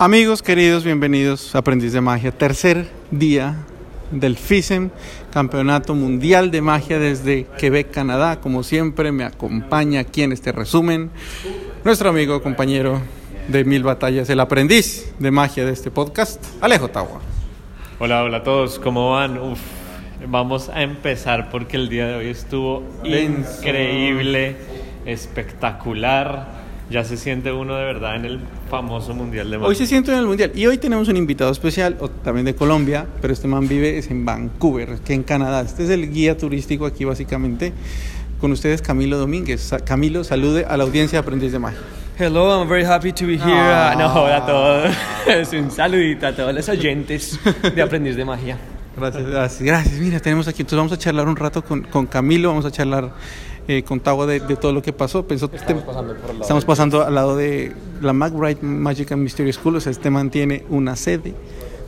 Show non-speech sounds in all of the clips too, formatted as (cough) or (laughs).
Amigos queridos, bienvenidos a Aprendiz de Magia. Tercer día del FISEM, Campeonato Mundial de Magia desde Quebec, Canadá. Como siempre, me acompaña aquí en este resumen nuestro amigo, compañero de Mil Batallas, el aprendiz de magia de este podcast, Alejo Tawa. Hola, hola a todos, ¿cómo van? Uf, vamos a empezar porque el día de hoy estuvo Denso. increíble, espectacular. Ya se siente uno de verdad en el famoso Mundial de Magia. Hoy se siente en el Mundial y hoy tenemos un invitado especial, o- también de Colombia, pero este man vive es en Vancouver, que en Canadá. Este es el guía turístico aquí básicamente. Con ustedes Camilo Domínguez. Sa- Camilo, salude a la audiencia de Aprendiz de Magia. Hello, I'm very happy to be here. Ah. Uh, no, hola a todos. (laughs) Es un saludito a todos los oyentes de Aprendiz de Magia. Gracias, gracias, gracias. Mira, tenemos aquí, entonces vamos a charlar un rato con, con Camilo, vamos a charlar eh, de, de todo lo que pasó. Pensó, Estamos pasando por el lado estamos pasando al lado de la McBride Magic and Mystery School, o sea, este man tiene una sede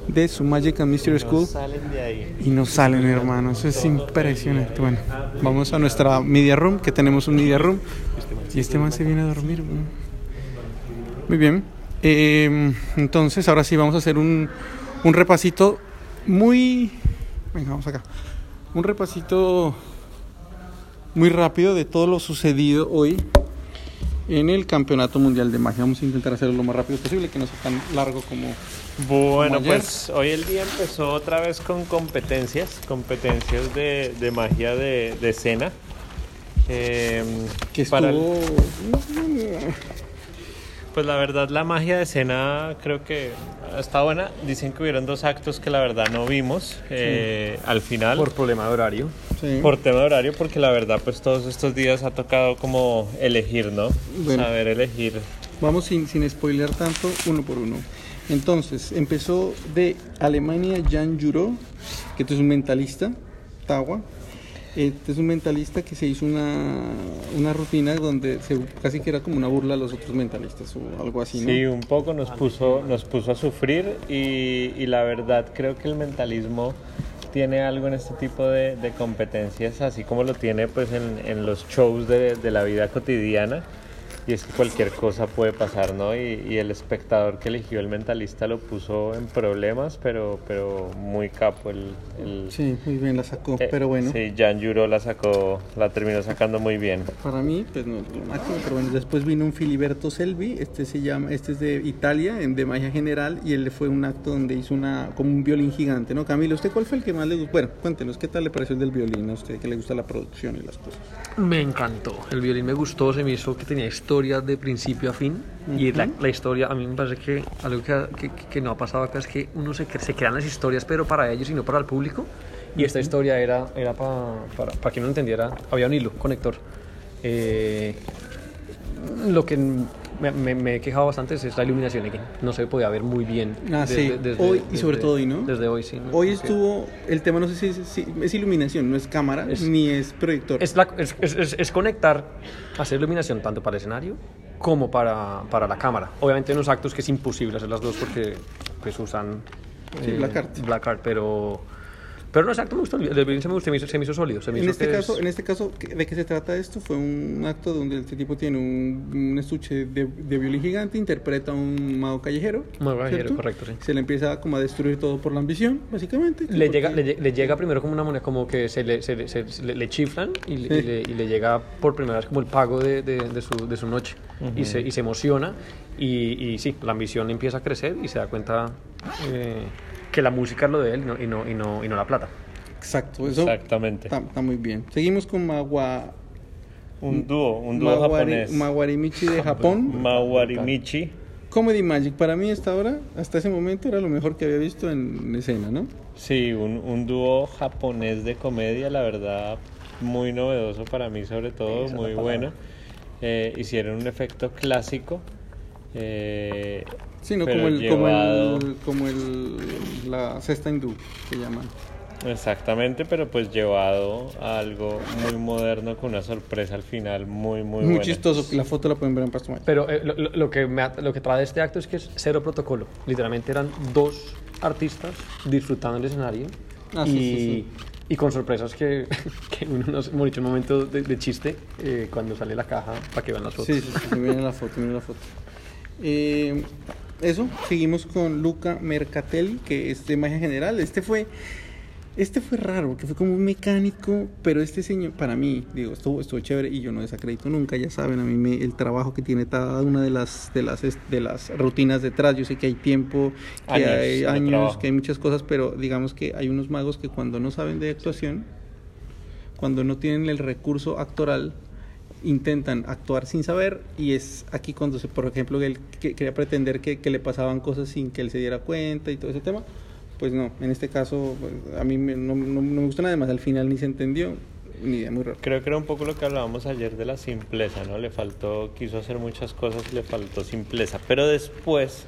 de su Magic and Mystery School No salen de ahí. y no salen, hermano, eso es impresionante. Bueno, vamos a nuestra media room, que tenemos un media room, y este man se viene a dormir. Muy bien, Eh, entonces ahora sí vamos a hacer un, un repasito muy... Venga, vamos acá. Un repasito muy rápido de todo lo sucedido hoy en el Campeonato Mundial de Magia. Vamos a intentar hacerlo lo más rápido posible, que no sea tan largo como... Bueno, Como ayer. pues hoy el día empezó otra vez con competencias, competencias de, de magia de, de escena. Eh, Que para el-. Pues la verdad la magia de escena creo que está buena. Dicen que hubieron dos actos que la verdad no vimos eh, al final. Por problema de horario. Sí. Por tema de horario, porque la verdad pues todos estos días ha tocado como elegir, ¿no? Bueno. Saber elegir. Vamos sin, sin spoiler tanto, uno por uno. Entonces, empezó de Alemania Jan Juro, que este es un mentalista, Tawa. Este es un mentalista que se hizo una, una rutina donde se, casi que era como una burla a los otros mentalistas o algo así, ¿no? Sí, un poco nos puso, nos puso a sufrir y, y la verdad creo que el mentalismo tiene algo en este tipo de, competencias, así como lo tiene pues en, en los shows de la vida cotidiana. Y es que cualquier cosa puede pasar, ¿no? Y, y el espectador que eligió el mentalista lo puso en problemas, pero, pero muy capo el... el- Sí, muy bien la sacó, eh, pero bueno. Sí, Jan Juro la sacó, la terminó sacando muy bien. Para mí, pues no es lo máximo, pero bueno, después vino un Filiberto Selvi, este se llama, este es de Italia, en- de magia general, y él fue un acto donde hizo una, como un violín gigante, ¿no? Camilo, ¿usted cuál fue el que más le gustó? Bueno, cuéntenos, ¿qué tal le pareció el del violín a usted, que le gusta la producción y las cosas? Me encantó. El violín me gustó, se me hizo que tenía historia de principio a fin. Y la, la historia, a mí me parece que algo que, que, que no ha pasado acá es que uno se, se crean las historias, pero para ellos y no para el público. Y esta historia era, era pa- para, para quien no entendiera, había un hilo conector. Eh, lo que me, me- me he quejado bastante es la iluminación aquí. No se podía ver muy bien. Ah, sí. Hoy y sobre todo hoy, ¿no? Desde hoy, sí. ¿no? Hoy estuvo, el tema no sé si es, si es iluminación, no es cámara, Es- ni es proyector. Es, la- es, es- es- es conectar, hacer iluminación tanto para el escenario como para, para la cámara. Obviamente en los actos que es imposible hacer las dos porque pues usan Sí, black art. black art, pero, pero no exacto, me gustó. El violín se me, gustó, se me hizo, se me hizo sólido. Se me En hizo este, que caso, es- en este caso, ¿qué- ¿de qué se trata esto? Fue un acto donde este tipo tiene un, un estuche de, de violín gigante, interpreta a un mago callejero. Mago callejero, ¿cierto? correcto, sí. Se le empieza como a destruir todo por la ambición, básicamente. le llega, le, le llega primero como una moneda, como que se le, se le, se- se le- le chiflan y, le- Sí. y le, y le llega por primera vez como el pago de, de- de su, de su noche. y, se, y se emociona y, y sí, la ambición empieza a crecer y se da cuenta eh, que la música es lo de él y no, y no, y no, y no la plata. Exacto, eso Exactamente. está, está muy bien. Seguimos con Magua, Un dúo, un dúo Mawari- japonés. Mawarimichi de Japón. Mawarimichi. Comedy Magic, para mí hasta ahora, hasta ese momento, era lo mejor que había visto en escena, ¿no? Sí, un, un dúo japonés de comedia, la verdad, muy novedoso para mí sobre todo, Esa muy bueno. Eh, hicieron un efecto clásico. Eh, Sí, ¿no? Como, el, como, llevado- el, como el, la cesta hindú, que llaman. Exactamente, pero pues llevado a algo muy moderno con una sorpresa al final muy, muy, Muy buena. chistoso, la foto la pueden ver en Pasto Magic. Pero eh, lo, lo- que me lo que trae este acto es que es cero protocolo. Literalmente eran dos artistas disfrutando el escenario Ah, y, sí, sí, sí. y con sorpresas que, (laughs) que uno nos hemos dicho en un momento de, de chiste eh, cuando sale la caja para que vean las fotos. Sí, sí, sí, miren la foto, miren la foto. Eh, eso, seguimos con Luca Mercatelli, que es de magia general. Este fue este fue raro, porque fue como un mecánico, pero este señor, para mí, digo, estuvo, estuvo chévere y yo no desacredito nunca, ya saben, a mí me, el trabajo que tiene cada una de las, de las, de las rutinas detrás, yo sé que hay tiempo, que Años hay años, que hay muchas cosas, pero digamos que hay unos magos que cuando no saben de actuación, cuando no tienen el recurso actoral, intentan actuar sin saber y es aquí cuando se, por ejemplo, él que- quería pretender que, le pasaban cosas sin que él se diera cuenta y todo ese tema, pues no, en este caso pues, a mí me- no, no- me gusta nada más, al final ni se entendió, ni idea, muy raro. Creo que era un poco lo que hablábamos ayer de la simpleza, ¿no? Le faltó, quiso hacer muchas cosas le faltó simpleza. Pero después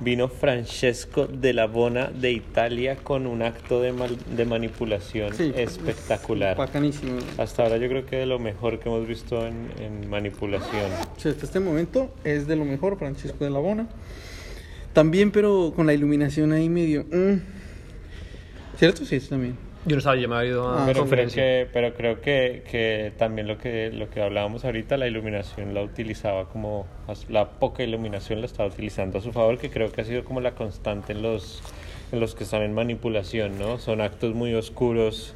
vino Francesco de la Bona de Italia con un acto de, mal- de manipulación Sí, espectacular. Bacanísimo. Hasta ahora yo creo que de lo mejor que hemos visto en, en manipulación. Sí, hasta este momento es de lo mejor, Francisco de la Bona. También, pero con la iluminación ahí medio... mm. ¿Cierto? Sí, eso también. Yo no sabía, yo me había ido a Ah, Pero creo que, pero creo que, que también lo que, lo que hablábamos ahorita, la iluminación la utilizaba como, la poca iluminación la estaba utilizando a su favor, que creo que ha sido como la constante en los, en los que están en manipulación, ¿no? Son actos muy oscuros,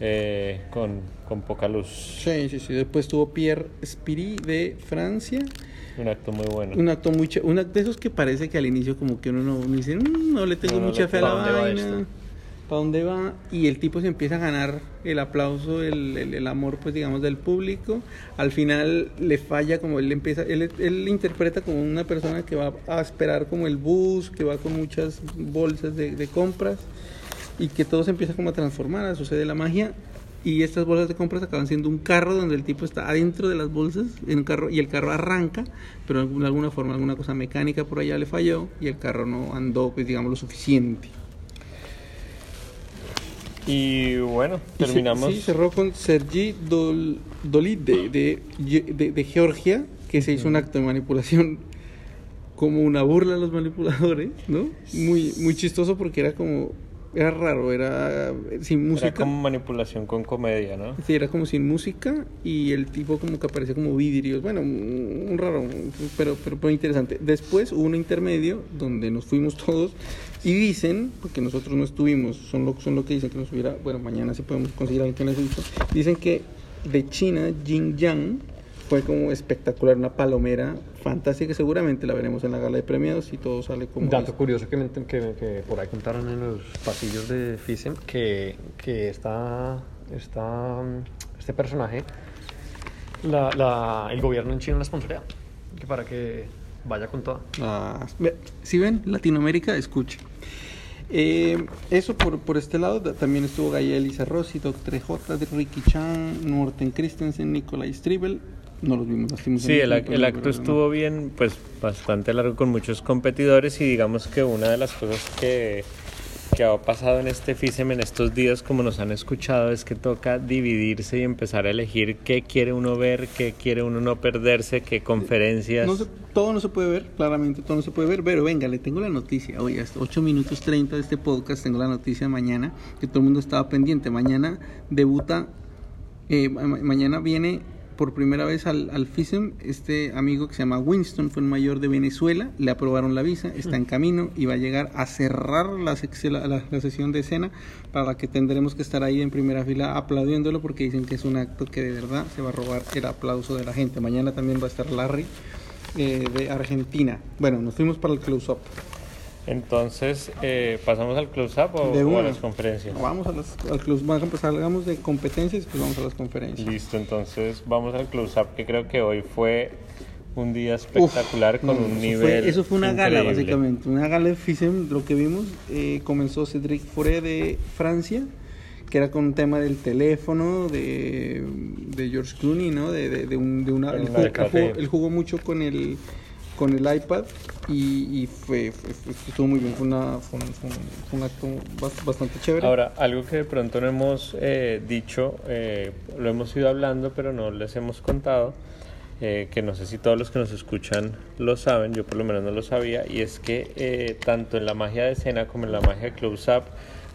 eh, con, con poca luz. Sí, sí, sí. Después tuvo Pierre Spiri de Francia. Un acto muy bueno. Un acto muy ché- un acto de esos que parece que al inicio como que uno no uno dice, "Mm, no le tengo No, no mucha le- fe a la ¿pa' dónde va vaina. ¿Para dónde va? Y el tipo se empieza a ganar el aplauso, el, el- el amor, pues digamos, del público. Al final le falla como él empieza, él, él interpreta como una persona que va a esperar como el bus, que va con muchas bolsas de, de compras y que todo se empieza como a transformar, sucede la magia y estas bolsas de compras acaban siendo un carro donde el tipo está adentro de las bolsas en un carro y el carro arranca, pero de alguna forma alguna cosa mecánica por allá le falló y el carro no andó pues digamos lo suficiente. Y bueno, terminamos. sí, cerró con Sergi Dol, Dolide de, de, de Georgia, que se hizo un acto de manipulación como una burla a los manipuladores, ¿no? Muy, muy chistoso porque era como, era raro, era sin música. Era como manipulación con comedia, ¿no? Sí, era como sin música y el tipo como que aparecía como vidrios. Bueno, un, un raro, pero, pero muy interesante. Después hubo un intermedio donde nos fuimos todos y dicen, porque nosotros no estuvimos, son lo, son lo que dicen que nos hubiera, bueno, mañana sí podemos conseguir a alguien que nos hizo. Dicen que de China, Xinjiang, fue como espectacular, una palomera fantástica. Seguramente la veremos en la gala de premiados y todo sale como... Dato curioso que, me que, que por ahí contaron en los pasillos de FISEM que, que esta, esta, este personaje, la, la- el gobierno en China la sponsorea. Que para que vaya con toda. Ah, si ven, Latinoamérica, escuche. Eh, eso por, por este lado, también estuvo Gaia Elisa Rossi, Dr. J, de Ricky Chan, Norten Christensen, Nikolai Stribel. No los vimos. Sí, el, ac- pero- el acto estuvo bien, pues bastante largo con muchos competidores y digamos que una de las cosas que, que ha pasado en este FISEM en estos días, como nos han escuchado, es que toca dividirse y empezar a elegir qué quiere uno ver, qué quiere uno no perderse, qué conferencias. Todo no se puede ver, claramente todo no se puede ver, pero venga, le tengo la noticia. Oye, hasta 8 minutos 30 de este podcast tengo la noticia mañana, que todo el mundo estaba pendiente. Mañana debuta, eh, ma- mañana viene por primera vez al, al FISEM este amigo que se llama Winston, fue el mayor de Venezuela, le aprobaron la visa, está en camino y va a llegar a cerrar la, sec- la, la- la sesión de escena para la que tendremos que estar ahí en primera fila aplaudiéndolo porque dicen que es un acto que de verdad se va a robar el aplauso de la gente. Mañana también va a estar Larry eh, de Argentina. Bueno, nos fuimos para el close-up. Entonces, eh, ¿pasamos al close-up o, De o a las conferencias? Vamos a las, al close, vamos a empezar, de competencias y después vamos a las conferencias. Listo, entonces vamos al close-up que creo que hoy fue un día espectacular con No, un eso nivel. Fue, eso fue una gala, básicamente. Una gala de FISEM, lo que vimos. eh, comenzó Cedric Foré de Francia, que era con un tema del teléfono de, de George Clooney, ¿no? De, de, de un, de una, él, jugó, él jugó mucho con el, con el iPad y, y fue, fue- fue- estuvo muy bien. Fue, una, fue, un, fue un- acto bas- bastante chévere. Ahora, algo que de pronto no hemos eh, dicho, eh, lo hemos ido hablando, pero no les hemos contado, eh, que no sé si todos los que nos escuchan lo saben, yo por lo menos no lo sabía, y es que eh, tanto en la magia de escena como en la magia de close-up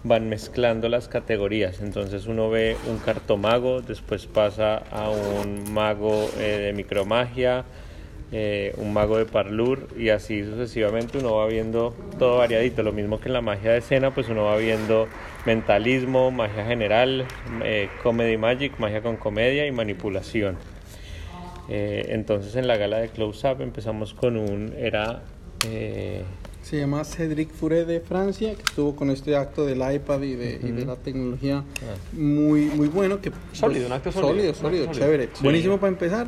van mezclando las categorías. Entonces uno ve un cartomago, después pasa a un mago eh, de micromagia, eh, un mago de parlur y así sucesivamente uno va viendo todo variadito. Lo mismo que en la magia de escena, pues uno va viendo mentalismo, magia general, eh, comedy magic, magia con comedia y manipulación. Eh, entonces en la gala de Close Up empezamos con un, era... Eh, se llama Cédric Fure de Francia, que estuvo con este acto del iPad y de, y de la tecnología Ah. muy, muy bueno. Que, Sólido, un acto sólido. Sólido, sólido, Sólido. chévere. Buenísimo para empezar.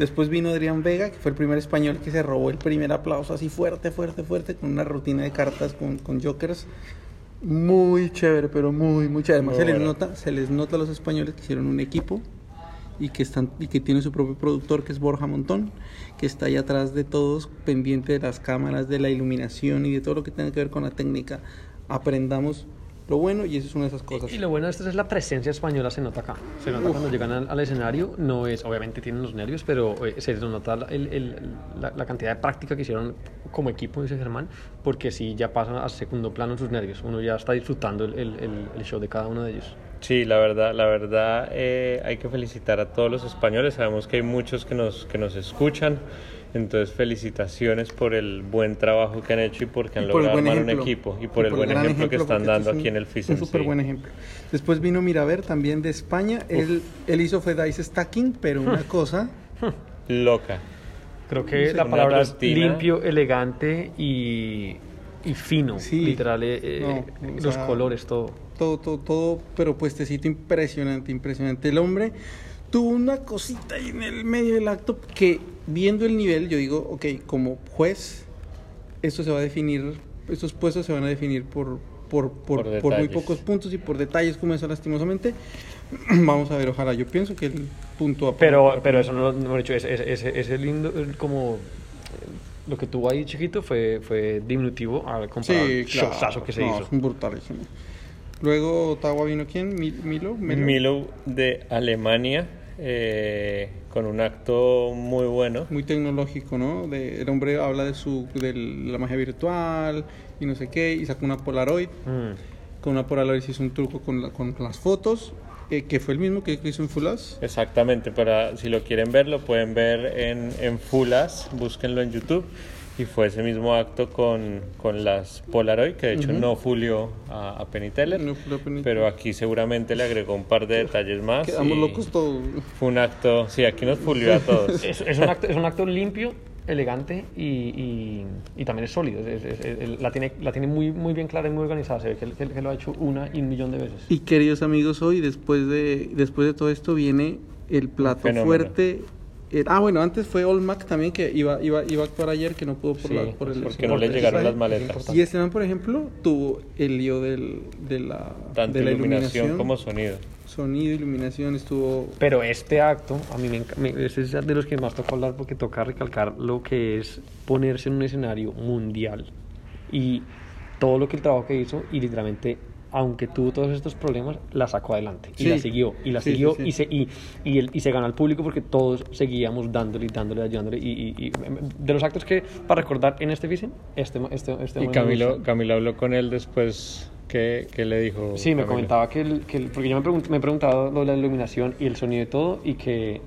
Después vino Adrián Vega, que fue el primer español que se robó el primer aplauso así fuerte, fuerte, fuerte, con una rutina de cartas con, con jokers. Muy chévere, pero muy, muy chévere. Además, Muy se les, bueno. nota, se les nota a los españoles que hicieron un equipo y que están y que tiene su propio productor que es Borja Montón que está ahí atrás de todos pendiente de las cámaras de la iluminación y de todo lo que tenga que ver con la técnica aprendamos lo bueno y eso es una de esas cosas Y lo bueno de esto es la presencia española, se nota acá. Se nota cuando llegan al, al escenario, no es, obviamente tienen los nervios, pero eh, se nota la, el- el- la- la cantidad de práctica que hicieron como equipo, dice Germán, porque si ya pasan a segundo plano sus nervios, uno ya está disfrutando el, el- el- el show de cada uno de ellos. Sí, la verdad, la verdad eh, hay que felicitar a todos los españoles. Sabemos que hay muchos que nos, que nos escuchan. Entonces, felicitaciones por el buen trabajo que han hecho y porque han Y por el logrado armar un equipo. Y por el buen ejemplo, que están dando aquí en el FISEN. Un súper buen ejemplo. Después vino Miraver, también de España. Él, él hizo fue Dice Stacking, pero una (laughs) cosa. Loca. Creo que Sí, la palabra es limpio, elegante y, y fino, Sí. literal, eh, eh, No, los sea, colores, todo. Todo, todo, todo, pero puestecito impresionante, impresionante. El hombre tuvo una cosita ahí en el medio del acto que, viendo el nivel, yo digo, ok, como juez, esto se va a definir, estos puestos se van a definir por, por, por, Por por muy detalles. pocos puntos y por detalles como eso, lastimosamente. (clears throat) Vamos a ver, ojalá. Yo pienso que el punto a Pero, pero eso no lo he dicho, ese, ese, ese lindo, como lo que tuvo ahí chiquito fue, fue diminutivo al comparar Sí, el claro. showzazo que se No, hizo. es brutalísimo. Luego Ottawa vino quién? Mil- Milo. Melo? Milo de Alemania eh, con un acto muy bueno. muy tecnológico, ¿no? De- el hombre habla de su de la magia virtual y no sé qué y sacó una Polaroid. Mm. Con una Polaroid hizo un truco con, la- con las fotos eh, que fue el mismo que hizo en Fulas. Exactamente, para si lo quieren ver, lo pueden ver en, en Fulas, búsquenlo en YouTube. Y fue ese mismo acto con, con las Polaroid, que de hecho no fulió a, a Penny Teller, No fulió a Penny pero aquí seguramente le agregó un par de detalles más. Quedamos y locos todos. Fue un acto, sí, aquí nos fulió a todos. (laughs) Es, es un acto, es un acto limpio, elegante y, y, y también es sólido. Es- es- es- la, tiene, la tiene muy, muy bien clara y muy organizada. Se ve que, que- que lo ha hecho una y un millón de veces. Y queridos amigos, hoy después de después de todo esto viene el plato Fenómeno. fuerte. Eh, ah, bueno, antes fue Olmac también que iba iba iba a actuar ayer que no pudo por, Sí, la, por el Porque no le llegaron las maletas. Y este man, por ejemplo, tuvo el lío del, de la, Tanto de la iluminación, iluminación, como sonido. sonido, iluminación, estuvo... Pero este acto, a mí me, enca- me- ese es de los que más toca hablar porque toca recalcar lo que es ponerse en un escenario mundial y todo lo que el trabajo que hizo y literalmente, aunque tuvo todos estos problemas, la sacó adelante y Sí. la siguió y la Sí, siguió sí. y se y, y, el- y se ganó al público porque todos seguíamos dándole y dándole, ayudándole y, y- y de los actos que para recordar en este Vicen, este, este, este Y Camilo. Camilo habló con él después. ¿Qué, qué le dijo? Sí, me Camilo? comentaba que, el, que el- porque yo me, pregunt- me he preguntado lo de la iluminación y el sonido y todo, y que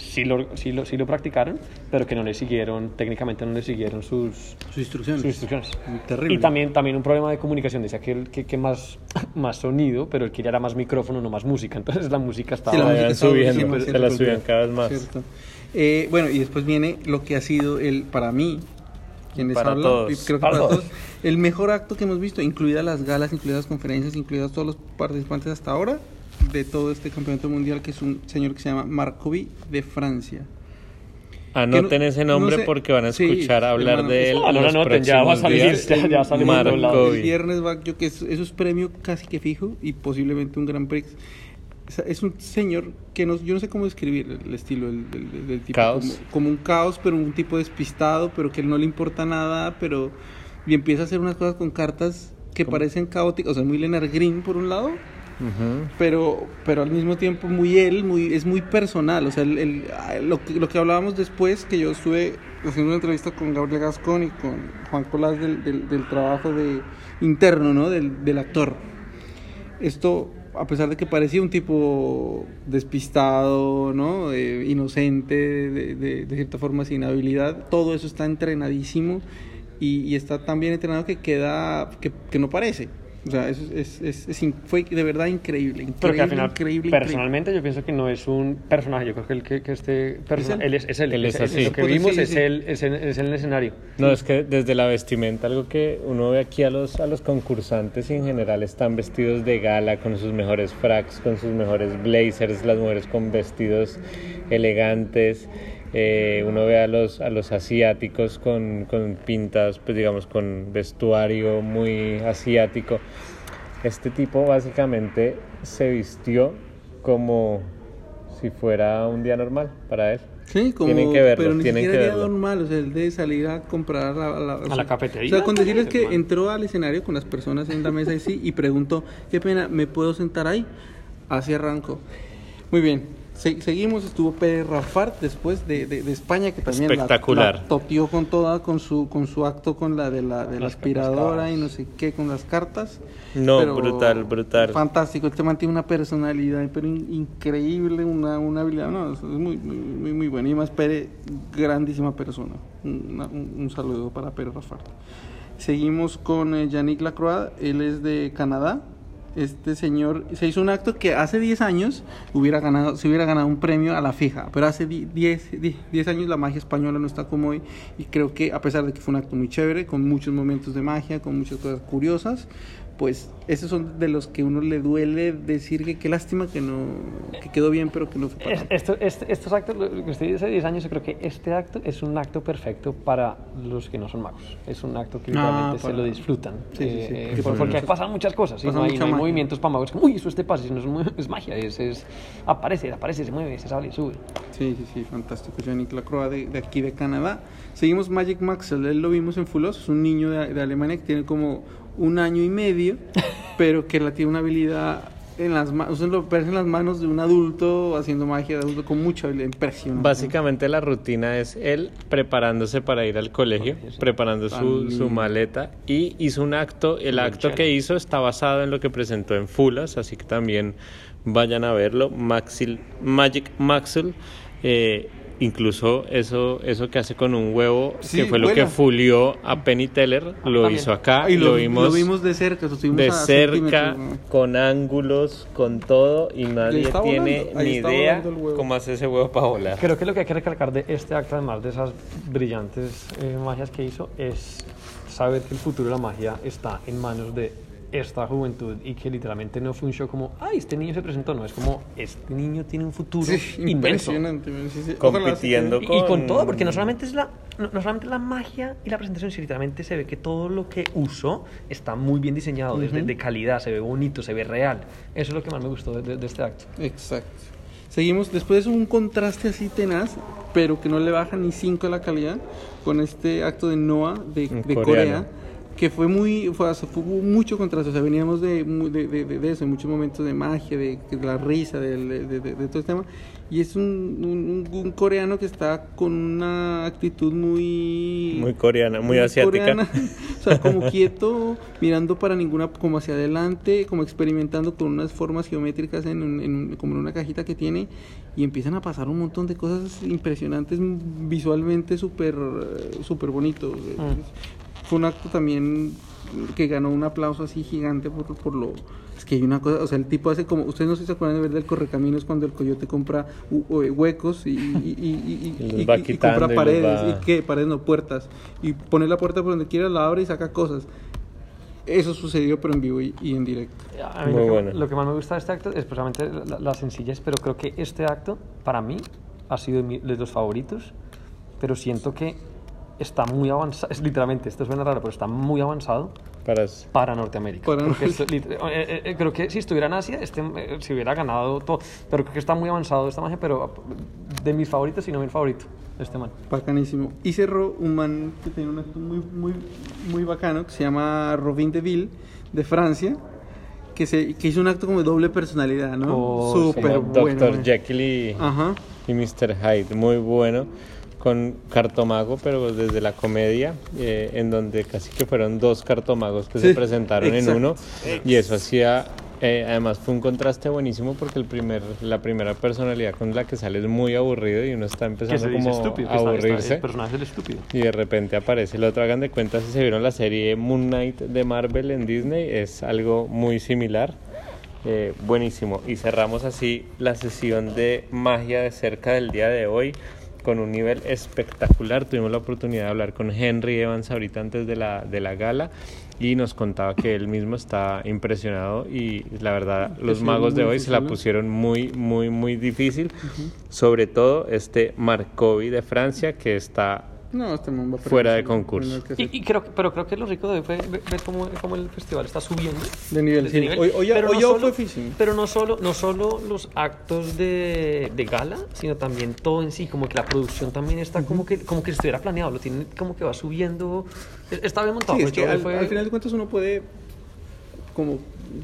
sí lo, sí lo, sí lo practicaron, pero que no le siguieron, técnicamente no le siguieron sus, Sus instrucciones. sus instrucciones. Terrible. Y también, también un problema de comunicación, decía que, que, que más, (laughs) más sonido, pero él quería era más micrófono, no más música, entonces la música estaba... Sí, la música estaba subiendo, buenísima, se la subían cada vez más. cierto. Eh, bueno, y después viene lo que ha sido el, para mí, quienes Para hablan, todos. creo que Para para, todos. todos, el mejor acto que hemos visto, incluidas las galas, incluidas las conferencias, incluidas todos los participantes hasta ahora de todo este campeonato mundial, que es un señor que se llama Marcovi de Francia. Anoten Que no- ese nombre no sé- porque van a sí, escuchar hablar hermano, de él. Ah, no, no, anoten, ya va a salir, días. ya- ya todos lados. Markovic. El viernes va, yo que es- eso es premio casi que fijo y posiblemente un Gran Prix. Es un señor que no, yo no sé cómo describir el estilo del, del- del tipo. Caos. Como, como un caos, pero un tipo despistado, pero que no le importa nada, pero y empieza a hacer unas cosas con cartas que parecen caóticas, o sea, muy Leonard Green por un lado, Pero pero al mismo tiempo muy él, muy es muy personal, o sea, el- el- lo, lo que hablábamos después, que yo estuve haciendo una entrevista con Gabriel Gascón y con Juan Colás del, del, del trabajo de interno, ¿no? Del, del actor. Esto a pesar de que parecía un tipo despistado, ¿no? Eh, inocente, de, de, de, cierta forma sin habilidad, todo eso está entrenadísimo y, y está tan bien entrenado que queda, que, que no parece. O sea, es, es, es, es in- fue de verdad increíble, increíble, Pero que al final, increíble, personalmente, yo pienso que no es un personaje. Yo creo que, el que, que este personaje, él? él es, es él. Él es es- así. Lo que sí, vimos sí, es, sí. él, es, en, es en el escenario. No, es que desde la vestimenta, algo que uno ve aquí a los, a los concursantes y en general están vestidos de gala, con sus mejores fracs, con sus mejores blazers, las mujeres con vestidos elegantes. Eh, uno ve a los, a los asiáticos con, con pintas, pues digamos, con vestuario muy asiático. Este tipo básicamente se vistió como si fuera un día normal para él. Sí, como, Tienen que verlo, pero ni tienen siquiera que día verlo. normal, o sea, el de salir a comprar a, la, o A la cafetería, O sea, con decirles que hermano. entró al escenario con las personas en la mesa y sí, y preguntó, qué pena, ¿me puedo sentar ahí? Así arrancó. Muy bien, Se- seguimos, estuvo Pérez Rafart después de, de, de España, que también la- Espectacular. La, topió con toda, con su, con su acto con la de la, de la aspiradora y no sé qué, con las cartas. No, Pero brutal, brutal. Fantástico, este man tiene una personalidad pero in- increíble, una, una habilidad, no, es muy, muy, muy, muy bueno. Y más Pérez, grandísima persona. Una- un, un saludo para Pérez Rafart. Seguimos con eh, Yannick Lacroix, él es de Canadá. Este señor se hizo un acto que hace 10 años hubiera ganado, se hubiera ganado un premio a la fija, pero hace di- 10, di- 10 años la magia española no está como hoy y creo que a pesar de que fue un acto muy chévere, con muchos momentos de magia, con muchas cosas curiosas, pues esos son de los que uno le duele decir que qué lástima que no que quedó bien pero que no fue para Es- esto- este- estos actos, lo que usted dice hace 10 años, yo creo que este acto es un acto perfecto para los que no son magos. Es un acto que Ah, literalmente se lo disfrutan. Sí, sí, sí, Eh, porque por- pasan porque muchas- pasan muchas cosas. y pasa no hay, no hay movimientos para magos como, uy, eso este sino es, es magia. Es, es, aparece, aparece, se mueve, se sale, sube. Sí, sí, sí, fantástico. Yannick Lacroix de, de aquí de Canadá. Seguimos Magic Maxwell, él lo vimos en Fulos, es un niño de, de Alemania que tiene como un año y medio, (laughs) pero que la tiene una habilidad en las manos, usted lo parece en las manos de un adulto haciendo magia de adulto con mucha habilidad, impresionante. Básicamente la rutina es él preparándose para ir al colegio, sí. preparando su, su maleta y hizo un acto, el Muy acto que hizo está basado en lo que presentó en Fulas, así que también vayan a verlo, Maxil, Magic Maxwell, eh, incluso eso, eso que hace con un huevo, Sí, que fue lo que fulió a Penny Teller, lo también. hizo acá, Ah, y lo, vimos, lo vimos de cerca, lo con ángulos, con todo, y nadie tiene ni idea cómo hace ese huevo para volar. Creo que lo que hay que recalcar de este acto, además de esas brillantes eh, magias que hizo, es saber que el futuro de la magia está en manos de esta juventud y que literalmente no fue un show como, ay, este niño se presentó, no, es como, este niño tiene un futuro Sí, inmenso. impresionante. sí, sí. Compitiendo. Y, y con con- todo, porque no solamente es la no, no solamente la magia y la presentación, sino literalmente se ve que todo lo que usó está muy bien diseñado, desde de calidad, se ve bonito, se ve real. Eso es lo que más me gustó de, de- de este acto. Exacto. Seguimos, después de un contraste así tenaz, pero que no le baja ni 5 a la calidad, con este acto de Noah de, de coreano. Corea, que fue muy, fue, o sea, fue mucho contraste, o sea, veníamos de, mu- de, de, de- de eso, de muchos momentos de magia, de, de la risa, de, de- de- de todo el tema, y es un, un- coreano que está con una actitud muy... Muy coreana, muy asiática. coreana. (laughs) o sea, como quieto, mirando para ninguna, como hacia adelante, como experimentando con unas formas geométricas en, un- en como en una cajita que tiene y empiezan a pasar un montón de cosas impresionantes, visualmente súper súper bonito. Fue un acto también que ganó un aplauso así gigante por, por lo... Es que hay una cosa, o sea, el tipo hace como... Ustedes no se acuerdan de ver del Correcaminos cuando el coyote compra hue- huecos y, y, y- y- (laughs) va compra paredes. va- ¿Y qué? Paredes no, puertas. Y pone la puerta por donde quiera, la abre y saca cosas. Eso sucedió, pero en vivo y, y en directo. A mí Muy lo, que, bueno. lo que más me gusta de este acto es precisamente la, la sencillez, pero creo que este acto, para mí, ha sido de, mi- de los favoritos, pero siento que está muy avanzado, es literalmente, esto suena raro, pero está muy avanzado Para para Norteamérica. Para eh, eh, eh, creo que si estuviera en Asia, este, eh, se hubiera ganado todo, pero creo que está muy avanzado esta magia, pero de mis favoritos, si no mi favorito, este man. Bacanísimo. Y cerró un man que tenía un acto muy, muy, muy bacano, que se llama Robin Deville, de Francia, que, se, que hizo un acto como de doble personalidad, ¿no? Oh, Súper como bueno. Dr. Jekyll y, Ajá. y Mr. Hyde, muy bueno, con Cartomago, pero desde la comedia, eh, en donde casi que fueron dos cartomagos que Sí, se presentaron exacto. en uno, y eso hacía Eh, además fue un contraste buenísimo porque el primer, la primera personalidad con la que sale es muy aburrido y uno está empezando como estúpido. a que está- está- aburrirse. el personaje es estúpido. Y de repente aparece el otro. Hagan de cuenta si se vieron la serie Moon Knight de Marvel en Disney, es algo muy similar. Eh, buenísimo. Y cerramos así la sesión de magia de cerca del día de hoy con un nivel espectacular. Tuvimos la oportunidad de hablar con Henry Evans ahorita antes de la, de la gala y nos contaba que él mismo está impresionado y la verdad los magos de hoy se la pusieron muy, muy, muy difícil. Sobre todo este Marcovi de Francia que está No, este va Fuera de concurso. Y, y creo, pero creo que lo rico de hoy fue ver cómo, cómo el festival está subiendo. De nivel, de sí. Hoy- hoy ya- Pero hoy no solo- fue difícil. Pero no solo, no solo los actos de, de gala, sino también todo en sí, como que la producción también está como que como que estuviera planeado, lo tienen como que va subiendo. Está bien montado. Sí, es pues, que al, fue- al final de cuentas uno puede como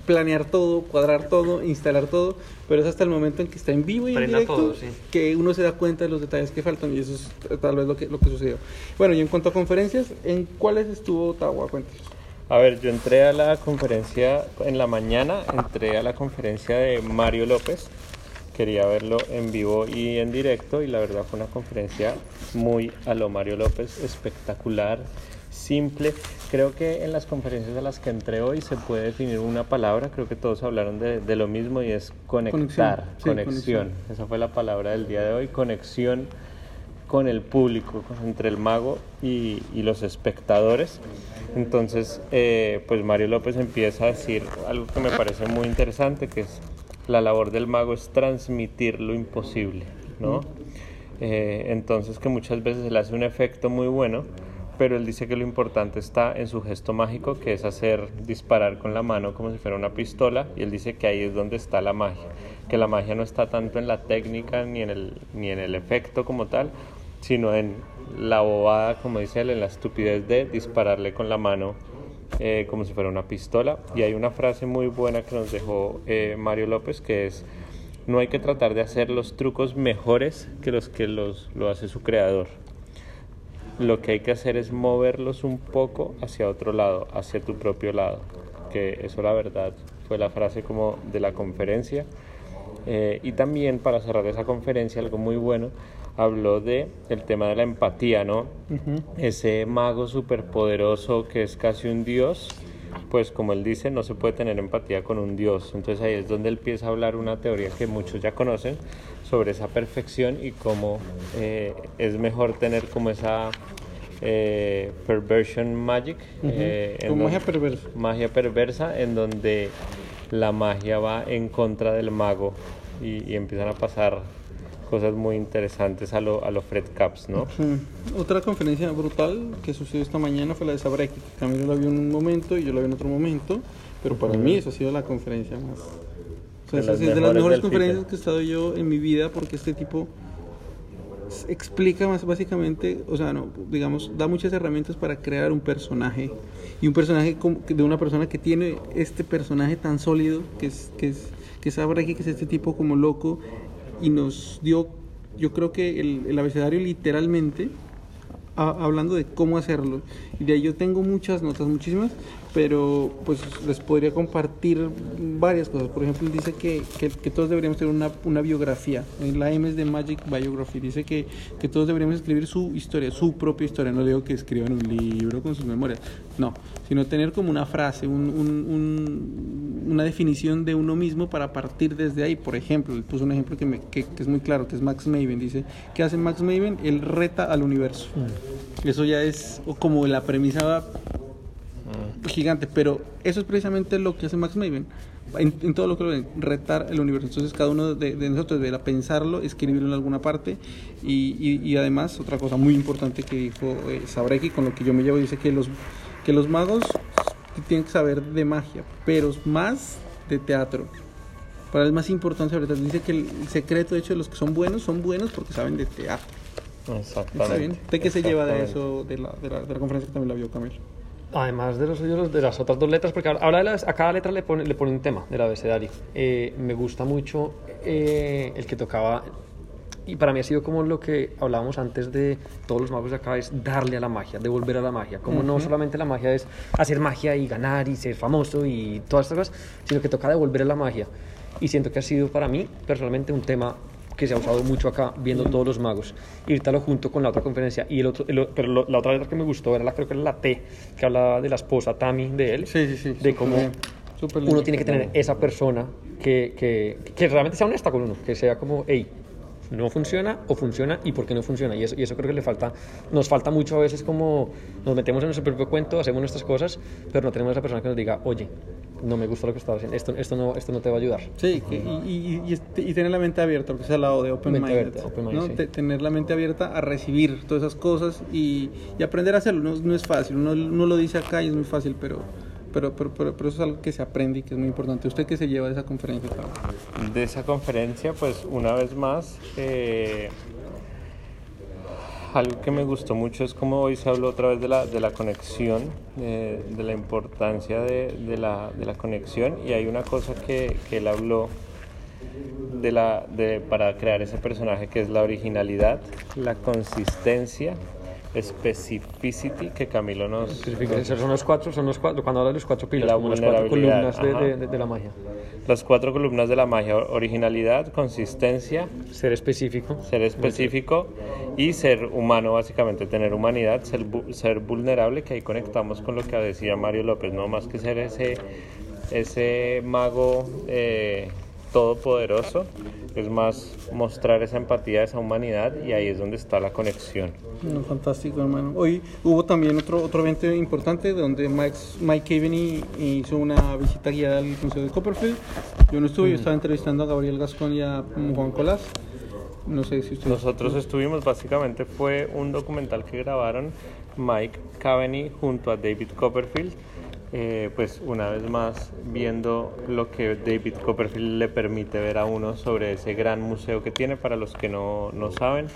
planear todo, cuadrar todo, instalar todo, pero es hasta el momento en que está en vivo y en Prenda directo todo, sí. que uno se da cuenta de los detalles que faltan y eso es tal vez lo que, lo que sucedió. Bueno, y en cuanto a conferencias, ¿en cuáles estuvo Ottawa? Cuéntanos. A ver, yo entré a la conferencia en la mañana, entré a la conferencia de Mario López. Quería verlo en vivo y en directo y la verdad fue una conferencia muy a lo Mario López, espectacular, simple. Creo que en las conferencias a las que entré hoy se puede definir una palabra, creo que todos hablaron de, de lo mismo y es conectar, Conexión, sí, conexión. conexión. Esa fue la palabra del día de hoy, conexión con el público, entre el mago y, y los espectadores. Entonces, eh, pues Mario López empieza a decir algo que me parece muy interesante, que es la labor del mago es transmitir lo imposible, ¿no? Eh, entonces que muchas veces él hace un efecto muy bueno, pero él dice que lo importante está en su gesto mágico, que es hacer disparar con la mano como si fuera una pistola, y él dice que ahí es donde está la magia, que la magia no está tanto en la técnica ni en el, ni en el efecto como tal, sino en la bobada, como dice él, en la estupidez de dispararle con la mano eh, como si fuera una pistola. Y hay una frase muy buena que nos dejó eh, Mario López, que es, no hay que tratar de hacer los trucos mejores que los que los, lo hace su creador. Lo que hay que hacer es moverlos un poco hacia otro lado, hacia tu propio lado. Que eso la verdad fue la frase como de la conferencia. Eh, y también para cerrar esa conferencia, algo muy bueno, habló de el tema de la empatía, ¿no? Ese mago superpoderoso que es casi un dios, pues como él dice, no se puede tener empatía con un dios. Entonces ahí es donde él empieza a hablar una teoría que muchos ya conocen sobre esa perfección y cómo eh, es mejor tener como esa eh, perversion magic. eh, en donde- magia perversa. magia perversa en donde la magia va en contra del mago y, y empiezan a pasar cosas muy interesantes a lo, a lo Fred Caps, ¿no? Sí. Otra conferencia brutal que sucedió esta mañana fue la de Sabreki, que Camilo la vio en un momento y yo la vi en otro momento, pero para mí esa ha sido la conferencia más... O sea, De las es de las mejores conferencias FITE. que he estado yo en mi vida porque este tipo explica más básicamente, o sea, no, digamos, da muchas herramientas para crear un personaje y un personaje de una persona que tiene este personaje tan sólido que es que es que es que es este tipo como loco y nos dio, yo creo que el, el abecedario literalmente hablando de cómo hacerlo. Y de ahí yo tengo muchas notas, muchísimas, pero pues les podría compartir varias cosas. Por ejemplo, dice que, que, que todos deberíamos tener una, una biografía. En la M es de Magic Biography. Dice que, que todos deberíamos escribir su historia, su propia historia. No digo que escriban un libro con sus memorias, no, sino tener como una frase, un, un- un- una definición de uno mismo para partir desde ahí. Por ejemplo, él puso un ejemplo que, me- que, que es muy claro, que es Max Maven. Dice, ¿qué hace Max Maven? Él reta al universo. Eso ya es como la premisa gigante, pero eso es precisamente lo que hace Max Maven. En, en todo lo que lo ven, retar el universo. Entonces, cada uno de, de nosotros deberá pensarlo, escribirlo en alguna parte. Y, y- y además, otra cosa muy importante que dijo eh, Sabreki, con lo que yo me llevo, dice que los, que los magos tienen que saber de magia, pero más de teatro. Para él más importante teatro. Dice que el secreto, de hecho, de los que son buenos, son buenos porque saben de teatro. Exactamente. Está bien. ¿De qué se lleva de eso, de la, de la, de la conferencia que también la vio Camilo? Además de los de las otras dos letras, porque las, a cada letra le pone, le pone un tema del abecedario. Eh, me gusta mucho eh, el que tocaba y para mí ha sido como lo que hablábamos antes de todos los magos de acá, es darle a la magia, devolver a la magia. Como no solamente la magia es hacer magia y ganar y ser famoso y todas estas cosas, sino que toca devolver a la magia. Y siento que ha sido para mí personalmente un tema que se ha usado mucho acá viendo todos los magos. Y junto con la otra conferencia. Y el otro, el pero lo- la otra letra que me gustó era la, creo que era la T, que hablaba de la esposa Tammy de él. Sí, sí, sí. De cómo uno tiene que tener esa persona que, que, que realmente sea honesta con uno, que sea como, hey, no funciona o funciona y por qué no funciona. Y eso, y eso creo que le falta, nos falta mucho a veces como nos metemos en nuestro propio cuento, hacemos nuestras cosas, pero no tenemos esa persona que nos diga, oye, no me gusta lo que estás haciendo, esto, esto, no, esto no te va a ayudar. Sí, que- y, y, y, y tener la mente abierta, porque es al lado de Open Mente Mind. abierta, open mind, sí. Tener la mente abierta a recibir todas esas cosas y, y aprender a hacerlo. No, no es fácil, uno, uno lo dice acá y es muy fácil, pero, pero, pero, pero, pero eso es algo que se aprende y que es muy importante. ¿Usted qué se lleva de esa conferencia? Pablo? de esa conferencia, pues una vez más, eh, algo que me gustó mucho es como hoy se habló otra vez de la, de la conexión, de la importancia de, de la, de la conexión. Y hay una cosa que, que él habló de la, de, para crear ese personaje que es la originalidad, la consistencia, specificity que Camilo nos... Son los cuatro, son los cuatro, cuando habla de los cuatro La como las cuatro columnas de, de- de- de la magia. Las cuatro columnas de la magia, originalidad, consistencia, Ser específico. ser específico y ser humano, básicamente, tener humanidad, ser, ser vulnerable, que ahí conectamos con lo que decía Mario López, no más que ser ese, ese mago eh, todopoderoso, es más mostrar esa empatía, esa humanidad y ahí es donde está la conexión. No, fantástico, hermano. Hoy hubo también otro, otro evento importante donde Mike, Mike Caveney hizo una visita guiada al Museo de Copperfield. Yo no estuve, yo estaba entrevistando a Gabriel Gascón y a Juan Colás. No sé si ustedes... Nosotros estuvimos, básicamente fue un documental que grabaron Mike Caveney junto a David Copperfield. Eh, pues una vez más viendo lo que David Copperfield le permite ver a uno sobre ese gran museo que tiene. Para los que no, no saben,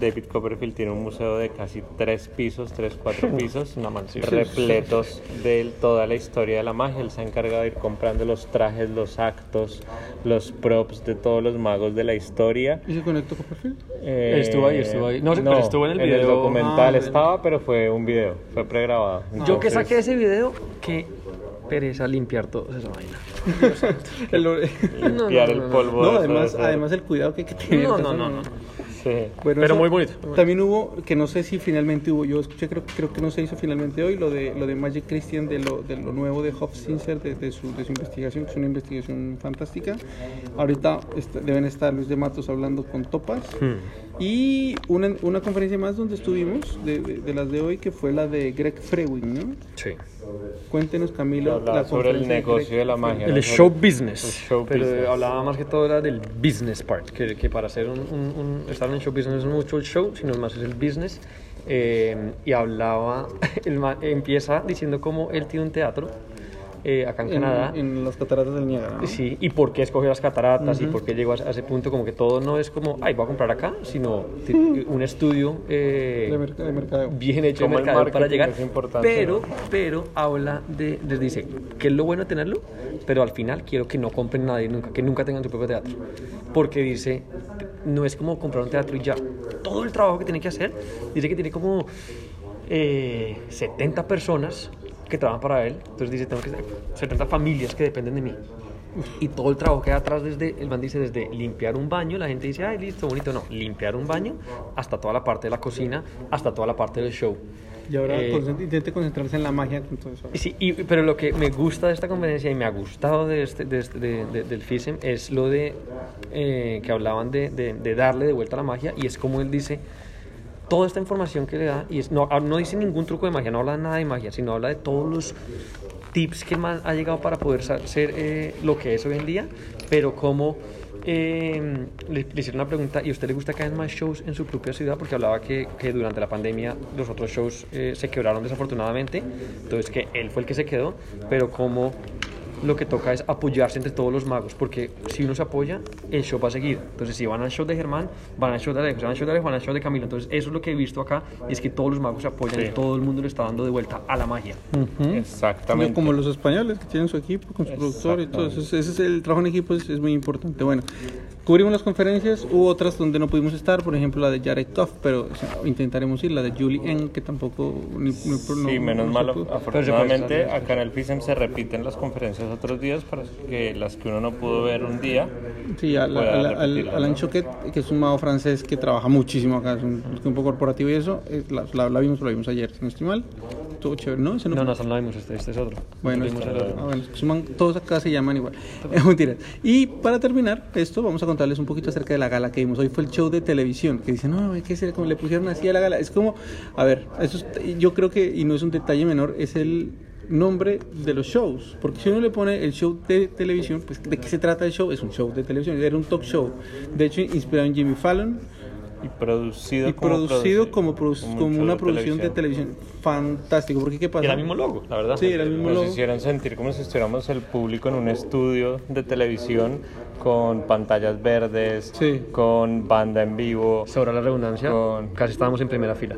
David Copperfield tiene un museo de casi tres pisos, tres, cuatro (laughs) pisos, Una mansión. repletos de toda la historia de la magia. Él se ha encargado de ir comprando los trajes, los actos, los props de todos los magos de la historia. ¿Y se conectó Copperfield? Eh, Estuvo ahí, estuvo ahí. No, pero estuvo en el video. documental Ah, estaba, pero fue un video, fue pregrabado. Yo que Entonces, saqué ese video, que pereza limpiar toda esa vaina. (laughs) El- Limpiar el polvo. no, de además, además el cuidado que hay que tener. No, no, no, no. Sí. Bueno, Pero muy bonito. También hubo, que no sé si finalmente hubo, yo escuché, creo, creo que no se hizo finalmente hoy, lo de, lo de Magic Christian, de lo, de lo nuevo de Hofstadter, de, de, su, de su investigación, que es una investigación fantástica. Ahorita está- deben estar Luis de Matos hablando con Topas. Hmm. Y una, una conferencia más donde estuvimos, de, de- de las de hoy, que fue la de Greg Frewin, ¿no? Sí. Cuéntenos, Camilo, Hablaba la sobre el negocio Greg de la magia. El ¿no? show business. el show pero business. hablaba más que todo era del business part, que, que para hacer un, un- un- estar en el show business no es mucho el show, sino más es el business. Eh, y hablaba, (laughs) el empieza diciendo cómo él tiene un teatro eh, acá en, En, Canadá. en las cataratas del Niágara. ¿no? Sí, y por qué escogió las cataratas y por qué llegó a, a ese punto, como que todo no es como, ay, voy a comprar acá, sino un estudio eh, De, merc- de mercadeo. bien hecho de Como el mercado para llegar. es importante, pero, ¿no? pero habla de, les dice que es lo bueno de tenerlo, pero al final quiero que no compren nadie nunca, que nunca tengan su propio teatro. Porque dice, no es como comprar un teatro y ya. Todo el trabajo que tiene que hacer, dice que tiene como eh, 70 personas que trabajan para él. Entonces dice, tengo que 70 familias que dependen de mí. Y todo el trabajo que hay atrás desde, el man dice, desde limpiar un baño, la gente dice, ay, listo, bonito, no, limpiar un baño, hasta toda la parte de la cocina, hasta toda la parte del show. Y ahora Eh, intente concentrarse en la magia Sí, y- pero lo que me gusta de esta conferencia y me ha gustado de este, de este- de- de- del FISEM es lo de eh, que hablaban de, de- de darle de vuelta a la magia y es como él dice toda esta información que le da y es, no, ah, no dice ningún truco de magia, no habla de nada de magia, sino habla de todos los tips que man ha llegado para poder ser eh, lo que es hoy en día, pero como eh, le, le hicieron una pregunta, ¿y a usted le gusta que hagan más shows en su propia ciudad? Porque hablaba que, que durante la pandemia los otros shows eh, se quebraron desafortunadamente, entonces que él fue el que se quedó, pero como lo que toca es apoyarse entre todos los magos, porque si uno se apoya, el show va a seguir. Entonces, si van al show de Germán, van al show de Alejo, si van al show de Alejo, van al show de Camilo. Entonces, eso es lo que he visto acá, y es que todos los magos se apoyan Sí. y todo el mundo le está dando de vuelta a la magia. Exactamente. Como los españoles que tienen su equipo con su productor y todo. eso. Ese es el trabajo en equipo es, es muy importante. Bueno, cubrimos las conferencias, hubo otras donde no pudimos estar, por ejemplo la de Jared Tough, pero o sea, intentaremos ir, la de Julie N, que tampoco... Ni, ni- no- Sí, no menos se mal, afortunadamente acá en el FISEM se repiten las conferencias otros días para que las que uno no pudo ver un día. Sí, al- al- repetirla, Alan ¿no? Choquet, que es un mago francés que trabaja muchísimo acá, es un grupo corporativo y eso, eh, la, la- la vimos, la vimos ayer, si no estoy mal, estuvo chévere, ¿no? Ese no No, no, no lo vimos, este, este es otro. Bueno, otro. ah, bueno, es suman- todos acá se llaman igual. (laughs) Es mentira. Y para terminar esto, vamos a contarles un poquito acerca de la gala que vimos. Hoy fue el show de televisión, que dicen, no, hay que ser como le pusieron así a la gala. Es como, a ver, eso es- yo creo que, y no es un detalle menor, es el nombre de los shows. Porque si uno le pone el show de televisión, pues ¿de qué se trata el show? Es un show de televisión, era un talk show. De hecho, inspirado en Jimmy Fallon, Y producido, y producido como, produ- como como una de producción de televisión. Fantástico, porque ¿qué pasa? Era el mismo logo, la verdad. Sí, era el mismo Nos logo. hicieron sentir como si estuviéramos el público en un estudio de televisión con pantallas verdes, Sí. con banda en vivo. Sobre la redundancia, Con- casi estábamos en primera fila.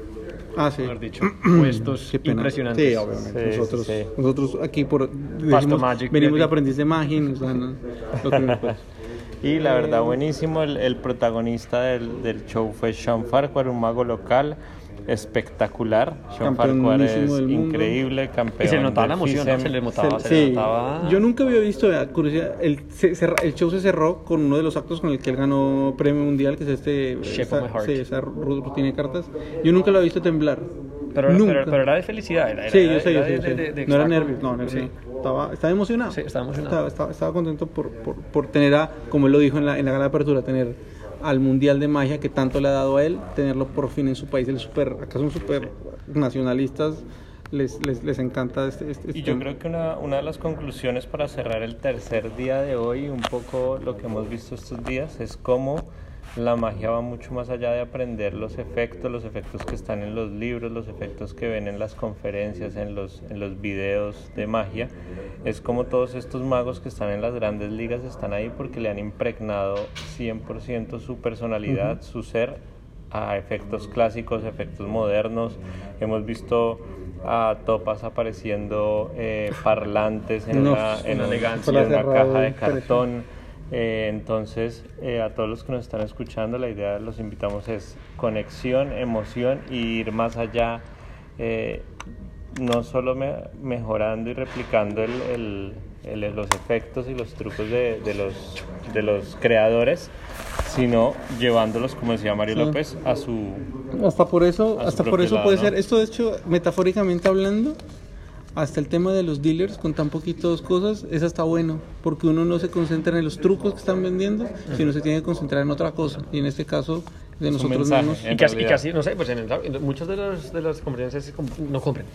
Ah, sí. Dicho, (clears throat) puestos Qué pena. impresionantes. Sí, obviamente. Sí, nosotros, sí. nosotros aquí por decimos, Magic, venimos de aprendiz de magia nos dan los (laughs) primeros puestos. Y la verdad, buenísimo. El, el protagonista del, del show fue Sean Farquhar, un mago local espectacular. Sean Farquhar es increíble, campeón. Y se le notaba la emoción, ¿no? Se le notaba, Se- se sí. notaba. Yo nunca había visto, curiosidad, el, se- el show se cerró con uno de los actos con el que él ganó premio mundial, que es este Shape esa, of my heart. sí, esa ru- rutina de cartas. Yo nunca lo había visto temblar. Pero, nunca. pero, pero era de felicidad. Era, sí, era- yo sé, yo sé, de- de- no era con- no, sí. Estaba, estaba emocionado. Sí, estaba emocionado. Estaba, estaba- estaba contento por, por, por tener a, como él lo dijo en la, en la gala de apertura, tener al Mundial de Magia que tanto le ha dado a él, tenerlo por fin en su país. El super, acá son súper nacionalistas, les, les, les encanta este, este, este Y yo creo que una, una de las conclusiones para cerrar el tercer día de hoy, un poco lo que hemos visto estos días, es cómo la magia va mucho más allá de aprender los efectos, los efectos que están en los libros, los efectos que ven en las conferencias, en los, en los videos de magia. Es como todos estos magos que están en las grandes ligas están ahí porque le han impregnado 100% su personalidad, su ser a efectos clásicos, efectos modernos. Hemos visto a topas apareciendo eh, parlantes en No, una, en una un- elegancia. en una caja de cartón. Eh, entonces, eh, a todos los que nos están escuchando, la idea los invitamos es conexión, emoción y ir más allá, eh, no solo me- mejorando y replicando el- el- el- los efectos y los trucos de, de los, de los creadores, sino llevándolos, como decía Mario Sí. López, a su... Hasta por eso, hasta por eso lado, puede ¿no? ser, esto de hecho, metafóricamente hablando, hasta el tema de los dealers con tan poquitas cosas, es hasta bueno, porque uno no se concentra en los trucos que están vendiendo, sino se tiene que concentrar en otra cosa. Y en este caso, de nosotros mensaje, mismos. Y casi, y realidad. casi, no sé, pues en, el- muchas de las, de las conferencias es como, no compren.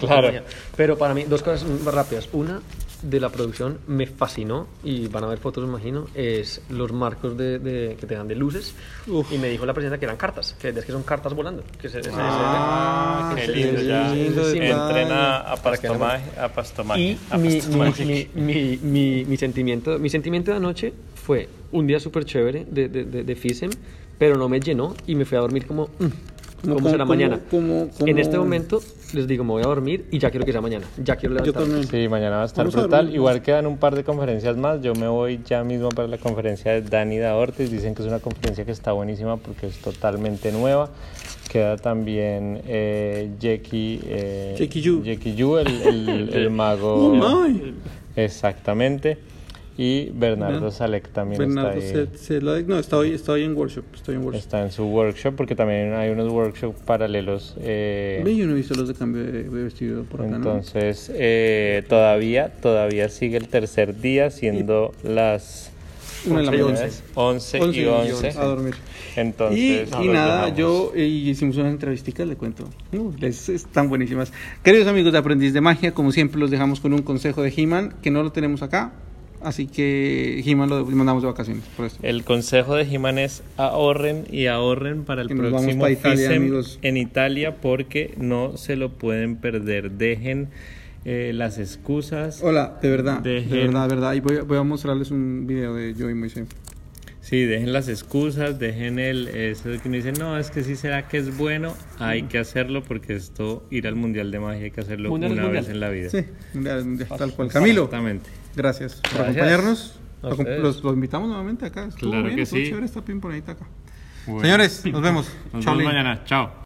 Claro. Pero para mí, dos cosas más rápidas. Una, de la producción me fascinó, y van a ver fotos, imagino, es los marcos de, de- que te dan de luces. Uf. Y me dijo la presidenta que eran cartas, que es que son cartas volando. Que se, se- se- Ah, Qué lindo, ya lindo sí, entren a, detalle. a Pastomagia. Y a mi, Pastomagia. mi, mi, mi, mi- mi sentimiento, mi sentimiento de anoche fue un día súper chévere de, de, de, de FISEM, pero no me llenó y me fui a dormir como, mm, ¿cómo será mañana? En este momento les digo, me voy a dormir y ya quiero que sea mañana. Ya quiero levantarme. Sí, mañana va a estar Vamos brutal. Igual quedan un par de conferencias más. Yo me voy ya mismo para la conferencia de Dani da Ortiz. Dicen que es una conferencia que está buenísima porque es totalmente nueva. Queda también eh, Jackie, eh, Jackie Yu. Jackie Yu, el, el- (laughs) el mago. Oh, my. Exactamente. Y Bernardo. Salek también Bernardo, está ahí. se, se la- no, estoy, estoy en workshop, estoy en workshop. Está en su workshop porque también hay unos workshops paralelos. eh, yo no he visto los de cambio de, vestido por acá, ¿no? Entonces, eh, todavía, todavía sigue el tercer día, siendo las Una de la once y mañana. once. 11 Once y 11. A dormir. Entonces, y, y nada, yo eh, hicimos unas entrevisticas, le cuento. Uh, les, están buenísimas. Queridos amigos de Aprendiz de Magia, como siempre los dejamos con un consejo de He-Man, que no lo tenemos acá. Así que He-Man lo mandamos de vacaciones, por esto. El consejo de Jiman es ahorren y ahorren para el Que nos vamos próximo pa' Italia, amigos. en Italia porque no se lo pueden perder. Dejen eh, las excusas. Hola, de verdad, Dejen- de verdad, de verdad. Y voy, a- voy a mostrarles un video de yo y Moisés. Sí, dejen las excusas, dejen el eso de que uno dice, no, es que sí será que es bueno, hay que hacerlo porque esto, ir al Mundial de Magia hay que hacerlo Mundial una mundial. vez en la vida. Sí, mundial, mundial, tal cual. Camilo, Exactamente. Gracias por Gracias. acompañarnos. Los- lo invitamos nuevamente acá. Estuvo Claro bien, que estuvo sí. chévere esta pimponadita acá. Bueno. Señores, nos vemos. (laughs) Nos Chao, vemos mañana. Chao.